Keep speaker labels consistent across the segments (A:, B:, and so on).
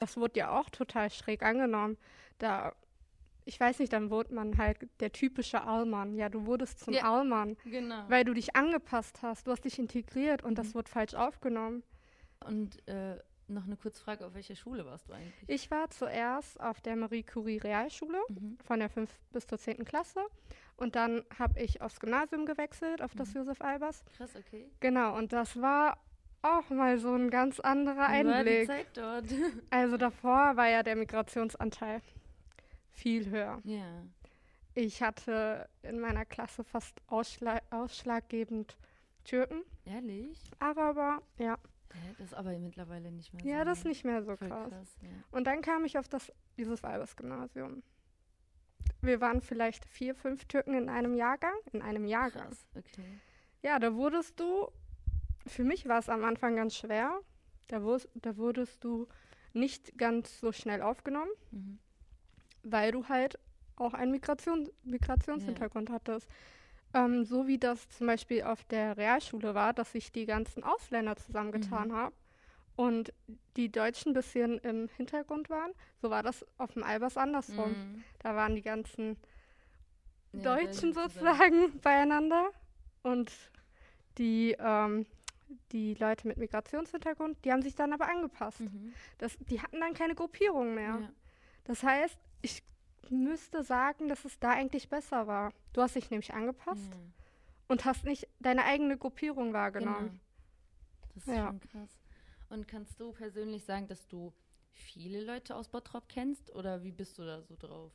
A: Das wurde ja auch total schräg angenommen. Da, ich weiß nicht, dann wurde man halt der typische Allmann. Ja, du wurdest zum
B: Ja.
A: Allmann,
B: Genau.
A: weil du dich angepasst hast. Du hast dich integriert und das
B: Mhm.
A: wurde falsch aufgenommen.
B: Und äh, noch eine kurze Frage, auf welcher Schule warst du eigentlich?
A: Ich war zuerst auf der Marie Curie Realschule
B: Mhm.
A: von der 5. bis zur 10. Klasse. Und dann habe ich aufs Gymnasium gewechselt, auf das
B: Mhm.
A: Josef Albers.
B: Krass, okay.
A: Genau, und das war auch mal so ein ganz anderer
B: Wie war die
A: Einblick.
B: Zeit dort?
A: Also davor war ja der Migrationsanteil viel höher.
B: ja.
A: Ich hatte in meiner Klasse fast ausschla ausschlaggebend Türken,
B: Ehrlich?
A: Araber, ja.
B: Hä, das ist aber mittlerweile nicht mehr so.
A: Ja, das ist nicht mehr so krass.
B: krass ja.
A: Und dann kam ich auf das Josef Albers Gymnasium. Wir waren vielleicht vier, fünf Türken in einem Jahrgang. In einem Jahrgang.
B: Krass, okay.
A: Ja, da wurdest du, für mich war es am Anfang ganz schwer. Da, wurs, da wurdest du nicht ganz so schnell aufgenommen,
B: Mhm.
A: weil du halt auch einen Migration, Migrationshintergrund hattest. Ähm, so wie das zum Beispiel auf der Realschule war, dass sich die ganzen Ausländer zusammengetan
B: Mhm.
A: haben und die Deutschen ein bisschen im Hintergrund waren, so war das auf dem Albers andersrum.
B: Mhm.
A: Da waren die ganzen
B: Ja,
A: Deutschen sozusagen beieinander und die, ähm, die Leute mit Migrationshintergrund, die haben sich dann aber angepasst.
B: Mhm.
A: Das, die hatten dann keine Gruppierung mehr.
B: Ja.
A: Das heißt, ich müsste sagen, dass es da eigentlich besser war. Du hast dich nämlich angepasst
B: Ja.
A: und hast nicht deine eigene Gruppierung wahrgenommen.
B: Genau. Das ist
A: Ja.
B: schon krass. Und kannst du persönlich sagen, dass du viele Leute aus Bottrop kennst oder wie bist du da so drauf?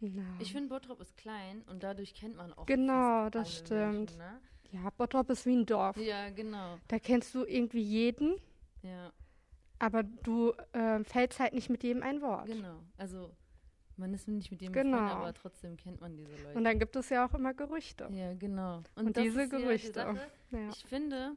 A: Na.
B: Ich finde, Bottrop ist klein und dadurch kennt man auch
A: Genau, das stimmt.
B: Menschen, ne?
A: Ja, Bottrop ist wie ein Dorf.
B: Ja, genau.
A: Da kennst du irgendwie jeden,
B: Ja,
A: aber du äh, fällst halt nicht mit jedem ein Wort.
B: genau. Also man ist nicht mit dem
A: Genau.
B: befreundet, aber trotzdem kennt man diese Leute.
A: Und dann gibt es ja auch immer Gerüchte.
B: ja, genau.
A: Und
B: das
A: diese
B: ist ja die
A: Gerüchte. Ja.
B: Ich finde,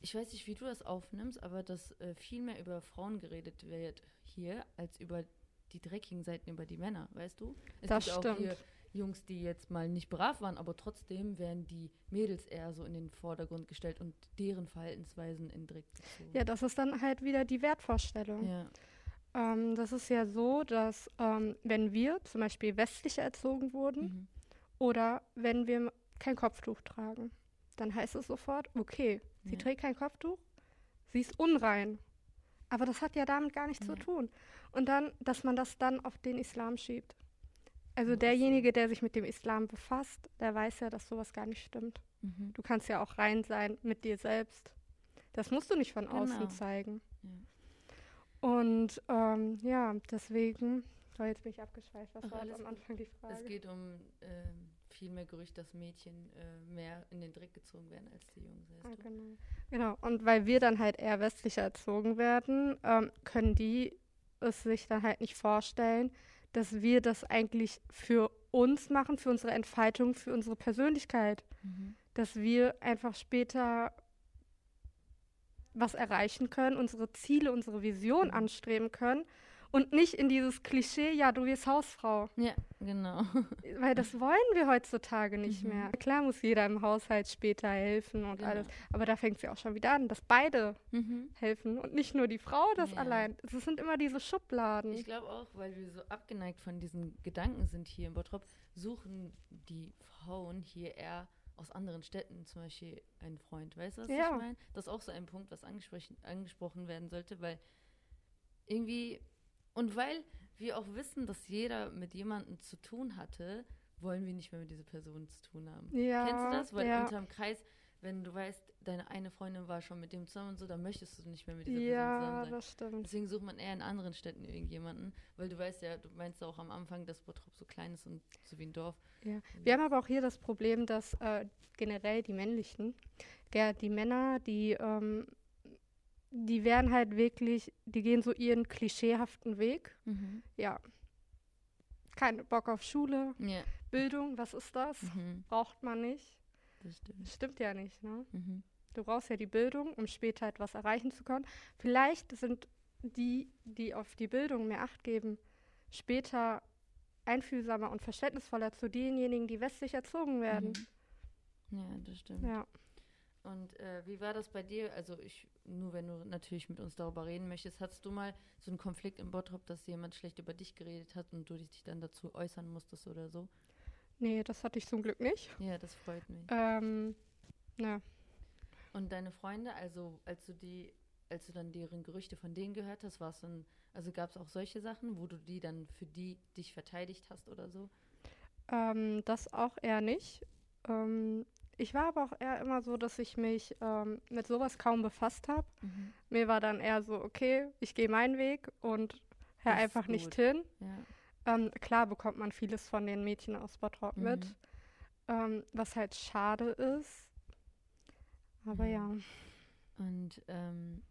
B: ich weiß nicht, wie du das aufnimmst, aber dass äh, viel mehr über Frauen geredet wird hier, als über die dreckigen Seiten über die Männer, weißt du? Es
A: Das
B: gibt auch
A: stimmt.
B: hier Jungs, die jetzt mal nicht brav waren, aber trotzdem werden die Mädels eher so in den Vordergrund gestellt und deren Verhaltensweisen in Dreck gezogen.
A: ja, das ist dann halt wieder die Wertvorstellung.
B: ja.
A: Ähm, das ist ja so, dass ähm, wenn wir zum Beispiel westlich erzogen wurden
B: Mhm.
A: oder wenn wir kein Kopftuch tragen, dann heißt es sofort, okay, sie
B: Ja.
A: trägt kein Kopftuch, sie ist unrein. Aber das hat ja damit gar nichts
B: Ja.
A: zu tun. Und dann, dass man das dann auf den Islam schiebt. Also derjenige, der sich mit dem Islam befasst, der weiß ja, dass sowas gar nicht stimmt.
B: Mhm.
A: Du kannst ja auch rein sein mit dir selbst. Das musst du nicht von
B: Genau.
A: außen zeigen.
B: Ja.
A: Und ähm, ja, deswegen, so jetzt bin ich abgeschweift. Was
B: Ach,
A: war am. Anfang die
B: Es
A: Frage?
B: geht um ähm, viel mehr Gerücht, dass Mädchen äh, mehr in den Dreck gezogen werden als die Jungs,
A: Ah, genau. genau. Und weil wir dann halt eher westlicher erzogen werden, ähm, können die es sich dann halt nicht vorstellen, dass wir das eigentlich für uns machen, für unsere Entfaltung, für unsere Persönlichkeit.
B: Mhm.
A: Dass wir einfach später was erreichen können, unsere Ziele, unsere Vision
B: Mhm.
A: anstreben können und nicht in dieses Klischee, ja, du wirst Hausfrau.
B: Ja, genau.
A: Weil das wollen wir heutzutage nicht
B: Mhm.
A: mehr. Klar muss jeder im Haushalt später helfen und
B: Genau.
A: alles. Aber da fängt es ja auch schon wieder an, dass beide
B: Mhm.
A: helfen und nicht nur die Frau das
B: Ja.
A: allein. Das sind immer diese Schubladen.
B: Ich glaube auch, weil wir so abgeneigt von diesen Gedanken sind hier in Bottrop, suchen die Frauen hier eher aus anderen Städten zum Beispiel einen Freund. Weißt du, was
A: Ja.
B: ich meine? Das ist auch so ein Punkt, was angesprochen, angesprochen werden sollte, weil irgendwie, und weil wir auch wissen, dass jeder mit jemandem zu tun hatte, wollen wir nicht mehr mit dieser Person zu tun haben.
A: ja,
B: Kennst du das? Weil
A: ja.
B: unterm Kreis, wenn du weißt, deine eine Freundin war schon mit dem zusammen und so, dann möchtest du nicht mehr mit dieser Person
A: ja,
B: zusammen sein.
A: das stimmt.
B: Deswegen sucht man eher in anderen Städten irgendjemanden, weil du weißt ja, du meinst auch am Anfang, dass Bottrop so klein ist und so wie ein Dorf.
A: Ja. Wir haben aber auch hier das Problem, dass äh, generell die männlichen, ja, die Männer, die, ähm, die werden halt wirklich, die gehen so ihren klischeehaften Weg. Ja. Kein Bock auf Schule,
B: Ja.
A: Bildung, was ist das?
B: Mhm.
A: Braucht man nicht.
B: Das stimmt.
A: Stimmt ja nicht, ne?
B: Mhm.
A: Du brauchst ja die Bildung, um später etwas erreichen zu können. Vielleicht sind die, die auf die Bildung mehr Acht geben, später einfühlsamer und verständnisvoller zu denjenigen, die westlich erzogen werden.
B: Mhm. Ja, das stimmt.
A: Ja.
B: Und äh, wie war das bei dir? Also ich, nur wenn du natürlich mit uns darüber reden möchtest, hattest du mal so einen Konflikt im Bottrop, dass jemand schlecht über dich geredet hat und du dich dann dazu äußern musstest oder so?
A: Nee, das hatte ich zum Glück nicht.
B: Ja, das freut mich.
A: Ähm, na,
B: Und deine Freunde, also als du die, als du dann deren Gerüchte von denen gehört hast, war es dann, also gab es auch solche Sachen, wo du die dann für die dich verteidigt hast oder so?
A: ähm, das auch eher nicht. Ähm, ich war aber auch eher immer so, dass ich mich ähm, mit sowas kaum befasst habe. Mir war dann eher so, okay, ich gehe meinen Weg und hör
B: Das
A: einfach nicht hin.
B: Ja.
A: Ähm, klar bekommt man vieles von den Mädchen aus Bottrop mit,
B: Mhm.
A: ähm, was halt schade ist. Aber
B: Mhm.
A: ja.
B: Und ähm,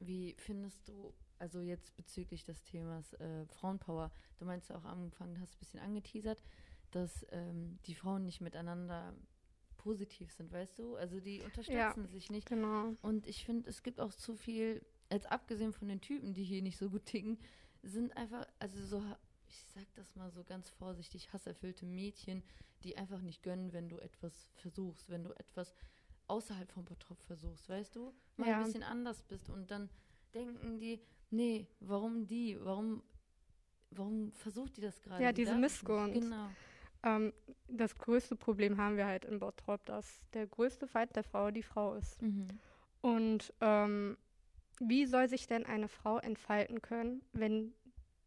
B: wie findest du, also jetzt bezüglich des Themas äh, Frauenpower, du meinst ja auch angefangen, hast ein bisschen angeteasert, dass ähm, die Frauen nicht miteinander positiv sind, weißt du? Also die unterstützen sich nicht.
A: Genau.
B: Und ich finde, es gibt auch zu viel, als abgesehen von den Typen, die hier nicht so gut ticken, sind einfach, also so, ich sag das mal so ganz vorsichtig, hasserfüllte Mädchen, die einfach nicht gönnen, wenn du etwas versuchst, wenn du etwas außerhalb vom Bottrop versuchst, weißt du? Mal
A: Ja.
B: ein bisschen anders bist und dann denken die, nee, warum die, warum, warum versucht die das gerade?
A: Ja,
B: Die
A: diese. Missgunst.
B: Genau.
A: Ähm, das größte Problem haben wir halt in Bottrop, dass der größte Feind der Frau die Frau ist.
B: Mhm.
A: Und ähm, wie soll sich denn eine Frau entfalten können, wenn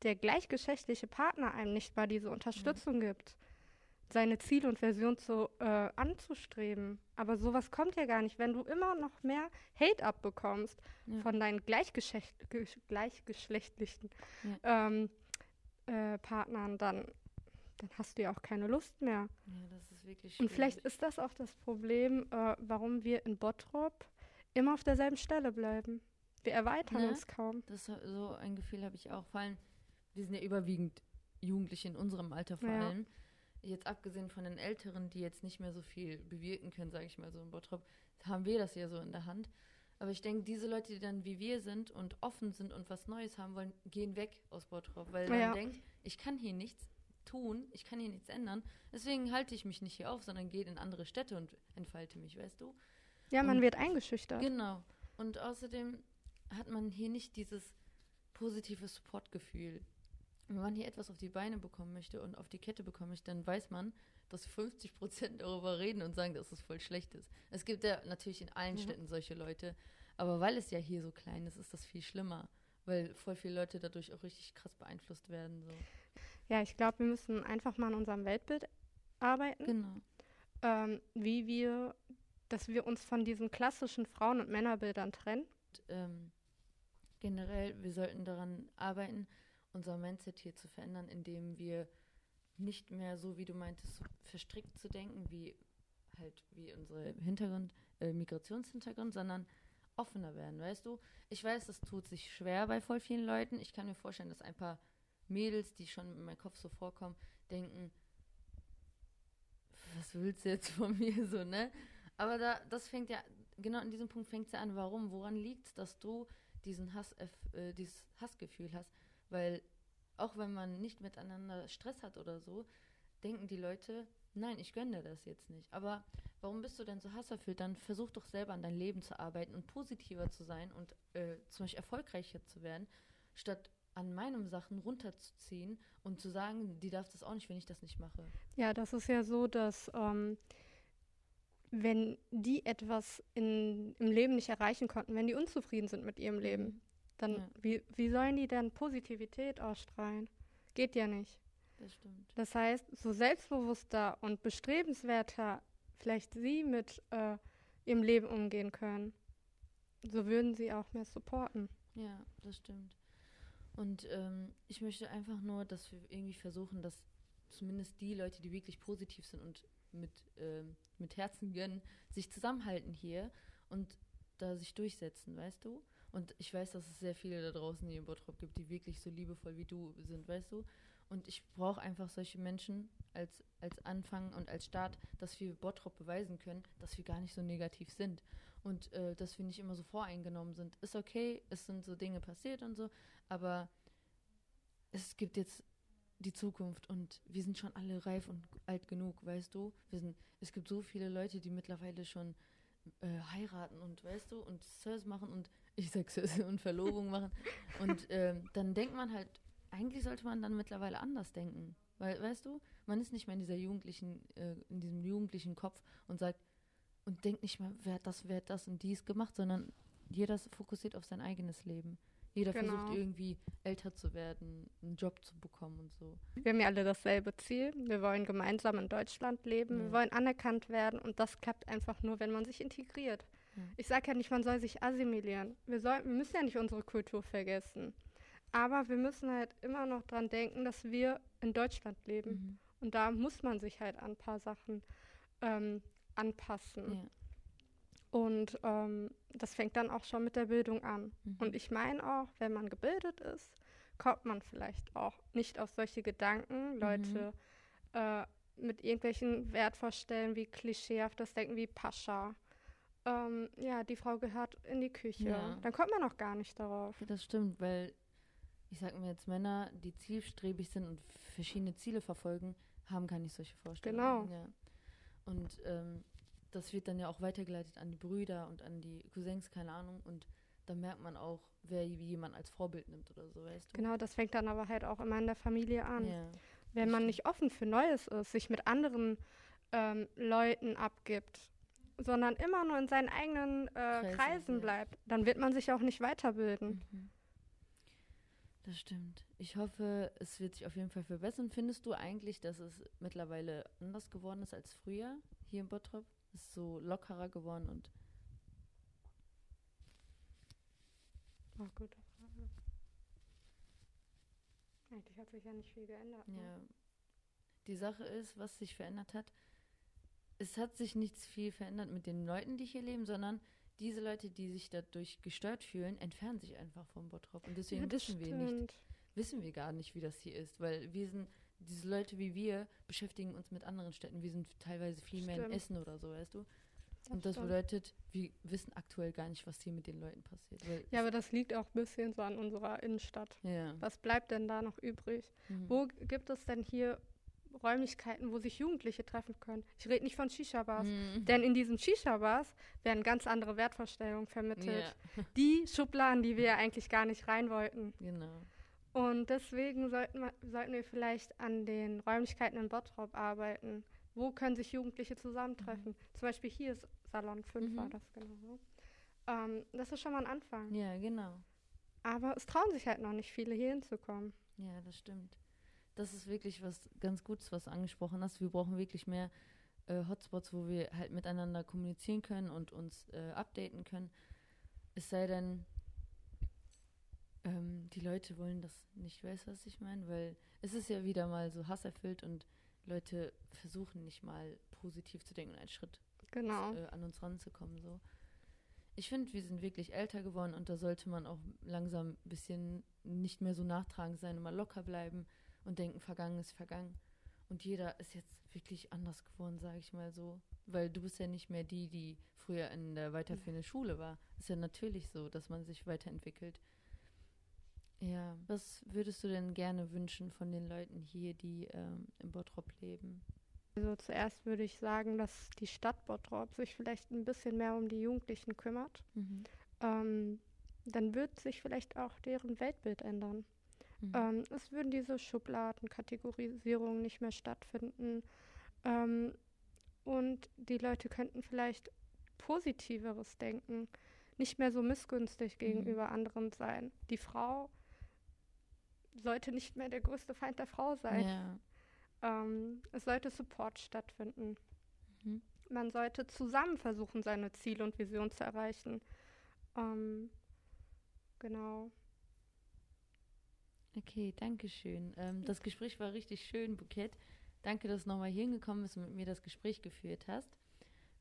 A: der gleichgeschlechtliche Partner einem nicht mal diese Unterstützung gibt, seine Ziele und Version zu, äh, anzustreben? Aber sowas kommt ja gar nicht, wenn du immer noch mehr Hate abbekommst
B: Ja.
A: von deinen gleichgeschlecht gesch- gleichgeschlechtlichen
B: Ja.
A: ähm, äh, Partnern, dann, dann hast du ja auch keine Lust mehr.
B: Ja, das ist wirklich
A: Und vielleicht
B: schwierig.
A: ist das auch das Problem, äh, warum wir in Bottrop immer auf derselben Stelle bleiben. Wir erweitern
B: Ne?
A: uns kaum.
B: Das, so ein Gefühl habe ich auch. Vor allem, wir sind ja überwiegend Jugendliche in unserem Alter vor
A: Ja.
B: allem. Jetzt abgesehen von den Älteren, die jetzt nicht mehr so viel bewirken können, sage ich mal so in Bottrop, haben wir das ja so in der Hand. Aber ich denke, diese Leute, die dann wie wir sind und offen sind und was Neues haben wollen, gehen weg aus Bottrop, weil man
A: Ja.
B: denkt, ich kann hier nichts tun, ich kann hier nichts ändern. Deswegen halte ich mich nicht hier auf, sondern gehe in andere Städte und entfalte mich, weißt du?
A: Ja, man
B: Und-
A: wird eingeschüchtert.
B: Genau. Und außerdem hat man hier nicht dieses positive Supportgefühl. Wenn man hier etwas auf die Beine bekommen möchte und auf die Kette bekommen möchte, dann weiß man, dass 50 Prozent darüber reden und sagen, dass es voll schlecht ist. Es gibt ja natürlich in allen
A: Ja.
B: Städten solche Leute, aber weil es ja hier so klein ist, ist das viel schlimmer, weil voll viele Leute dadurch auch richtig krass beeinflusst werden. So.
A: Ja, ich glaube, wir müssen einfach mal an unserem Weltbild arbeiten,
B: Genau.
A: ähm, wie wir, dass wir uns von diesen klassischen Frauen- und Männerbildern trennen.
B: Und, ähm, generell, wir sollten daran arbeiten, unser Mindset hier zu verändern, indem wir nicht mehr so, wie du meintest, so verstrickt zu denken, wie halt wie unsere Hintergrund, äh, Migrationshintergrund, sondern offener werden, weißt du? Ich weiß, das tut sich schwer bei voll vielen Leuten. Ich kann mir vorstellen, dass ein paar Mädels, die schon in meinem Kopf so vorkommen, denken, was willst du jetzt von mir so, ne? Aber da, das fängt ja, genau an diesem Punkt fängt es ja an. Warum? Woran liegt es, dass du diesen Hass, äh, dieses Hassgefühl hast? Weil auch wenn man nicht miteinander Stress hat oder so, denken die Leute, nein, ich gönne dir das jetzt nicht. Aber warum bist du denn so hasserfüllt? Dann versuch doch selber an dein Leben zu arbeiten und positiver zu sein und äh, zum Beispiel erfolgreicher zu werden, statt an meinen Sachen runterzuziehen und zu sagen, die darf das auch nicht, wenn ich das nicht mache.
A: Ja, das ist ja so, dass ähm, wenn die etwas in, im Leben nicht erreichen konnten, wenn die unzufrieden sind mit ihrem Leben, dann
B: Ja.
A: wie, wie sollen die denn Positivität ausstrahlen? Geht ja nicht.
B: Das stimmt.
A: Das heißt, so selbstbewusster und bestrebenswerter vielleicht sie mit äh, ihrem Leben umgehen können, so würden sie auch mehr supporten.
B: Ja, das stimmt. Und ähm, ich möchte einfach nur, dass wir irgendwie versuchen, dass zumindest die Leute, die wirklich positiv sind und mit, ähm, mit Herzen gönnen, sich zusammenhalten hier und da sich durchsetzen, weißt du? Und ich weiß, dass es sehr viele da draußen hier in Bottrop gibt, die wirklich so liebevoll wie du sind, weißt du? Und ich brauche einfach solche Menschen als, als Anfang und als Start, dass wir Bottrop beweisen können, dass wir gar nicht so negativ sind. Und äh, dass wir nicht immer so voreingenommen sind. Ist okay, es sind so Dinge passiert und so, aber es gibt jetzt die Zukunft und wir sind schon alle reif und alt genug, weißt du? Wir sind, es gibt so viele Leute, die mittlerweile schon äh, heiraten und weißt du, und Sirs machen und ich sag Sirs und Verlobung machen. Und ähm, dann denkt man halt, eigentlich sollte man dann mittlerweile anders denken. Weil, weißt du, man ist nicht mehr in dieser jugendlichen, äh, in diesem jugendlichen Kopf und sagt und denkt nicht mehr, wer hat das, wer hat das und dies gemacht, sondern jeder fokussiert auf sein eigenes Leben. Jeder
A: Genau.
B: versucht irgendwie älter zu werden, einen Job zu bekommen und so.
A: Wir haben ja alle dasselbe Ziel. Wir wollen gemeinsam in Deutschland leben.
B: Ja.
A: Wir wollen anerkannt werden. Und das klappt einfach nur, wenn man sich integriert.
B: Ja.
A: Ich sage ja nicht, man soll sich assimilieren. Wir, soll, wir müssen ja nicht unsere Kultur vergessen. Aber wir müssen halt immer noch dran denken, dass wir in Deutschland leben.
B: Mhm.
A: Und da muss man sich halt an ein paar Sachen ähm, anpassen.
B: Ja.
A: Und ähm, das fängt dann auch schon mit der Bildung an.
B: Mhm.
A: Und ich meine auch, wenn man gebildet ist, kommt man vielleicht auch nicht auf solche Gedanken,
B: Mhm.
A: Leute äh, mit irgendwelchen Wertvorstellungen wie klischeehaftes Denken wie Pascha. Ähm, ja, die Frau gehört in die Küche.
B: Ja.
A: Dann kommt man auch gar nicht darauf.
B: Ja, das stimmt, weil ich sag mir jetzt, Männer, die zielstrebig sind und verschiedene Ziele verfolgen, haben gar nicht solche Vorstellungen.
A: Genau.
B: Ja. Und ähm, das wird dann ja auch weitergeleitet an die Brüder und an die Cousins, keine Ahnung. Und da merkt man auch, wer jemand als Vorbild nimmt oder so, weißt du?
A: Genau, das fängt dann aber halt auch immer in der Familie an.
B: Ja.
A: Wenn man
B: stimmt.
A: nicht offen für Neues ist, sich mit anderen ähm, Leuten abgibt, sondern immer nur in seinen eigenen äh,
B: Kreisen,
A: Kreisen
B: ja.
A: bleibt, dann wird man sich auch nicht weiterbilden.
B: Mhm. Das stimmt. Ich hoffe, es wird sich auf jeden Fall verbessern. Findest du eigentlich, dass es mittlerweile anders geworden ist als früher hier in Bottrop? Ist so lockerer geworden und
A: Oh, gute Frage. Eigentlich hat sich ja nicht viel geändert. Ne?
B: Ja. Die Sache ist, was sich verändert hat, es hat sich nichts viel verändert mit den Leuten, die hier leben, sondern diese Leute, die sich dadurch gestört fühlen, entfernen sich einfach vom Bottrop. Und deswegen
A: Ja,
B: wissen wir nicht,
A: stimmt.
B: wissen wir gar nicht, wie das hier ist, weil wir sind, diese Leute wie wir beschäftigen uns mit anderen Städten. Wir sind teilweise viel mehr in
A: Stimmt.
B: Essen oder so, weißt du?
A: Das
B: Und das
A: stimmt.
B: bedeutet, wir wissen aktuell gar nicht, was hier mit den Leuten passiert.
A: Ja, aber das liegt auch ein bisschen so an unserer Innenstadt.
B: ja.
A: Was bleibt denn da noch übrig?
B: Mhm.
A: Wo gibt es denn hier Räumlichkeiten, wo sich Jugendliche treffen können? Ich rede nicht von Shisha-Bars.
B: Mhm.
A: Denn in diesen Shisha-Bars werden ganz andere Wertvorstellungen vermittelt.
B: Ja,
A: Die Schubladen, die wir ja eigentlich gar nicht rein wollten.
B: genau.
A: Und deswegen sollten wir, sollten wir vielleicht an den Räumlichkeiten in Bottrop arbeiten. Wo können sich Jugendliche zusammentreffen? Zum Beispiel hier ist Salon 5 war
B: Mhm.
A: das genau. Ähm, das ist schon mal ein Anfang.
B: Ja, genau.
A: Aber es trauen sich halt noch nicht viele, hier hinzukommen.
B: Ja, das stimmt. Das ist wirklich was ganz Gutes, was du angesprochen hast. Wir brauchen wirklich mehr äh, Hotspots, wo wir halt miteinander kommunizieren können und uns äh, updaten können. Es sei denn, ähm, die Leute wollen das nicht, weißt du, was ich meine? Weil es ist ja wieder mal so hasserfüllt und Leute versuchen nicht mal positiv zu denken und einen Schritt
A: Genau.
B: äh, an uns ranzukommen. So. Ich finde, wir sind wirklich älter geworden und da sollte man auch langsam ein bisschen nicht mehr so nachtragend sein und mal locker bleiben und denken, vergangen ist vergangen. Und jeder ist jetzt wirklich anders geworden, sage ich mal so. Weil du bist ja nicht mehr die, die früher in der weiterführenden Schule war. Ist ja natürlich so, dass man sich weiterentwickelt. Ja, was würdest du denn gerne wünschen von den Leuten hier, die ähm, in Bottrop leben?
A: Also zuerst würde ich sagen, dass die Stadt Bottrop sich vielleicht ein bisschen mehr um die Jugendlichen kümmert.
B: Mhm.
A: Ähm, dann wird sich vielleicht auch deren Weltbild ändern.
B: Mhm.
A: Ähm, es würden diese Schubladenkategorisierungen nicht mehr stattfinden. Ähm, und die Leute könnten vielleicht positiveres denken, nicht mehr so missgünstig gegenüber anderen sein. Die Frau sollte nicht mehr der größte Feind der Frau sein.
B: Ja.
A: Ähm, es sollte Support stattfinden.
B: Mhm.
A: Man sollte zusammen versuchen, seine Ziele und Visionen zu erreichen. Ähm, genau.
B: Okay, danke schön. Ähm, das Gespräch war richtig schön, Bukett. Danke, dass du nochmal hier hingekommen bist und mit mir das Gespräch geführt hast.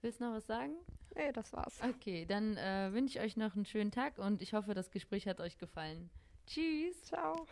B: Willst du noch was sagen?
A: Nee, das war's.
B: Okay, dann äh, wünsche ich euch noch einen schönen Tag und ich hoffe, das Gespräch hat euch gefallen. Tschüss.
A: Ciao.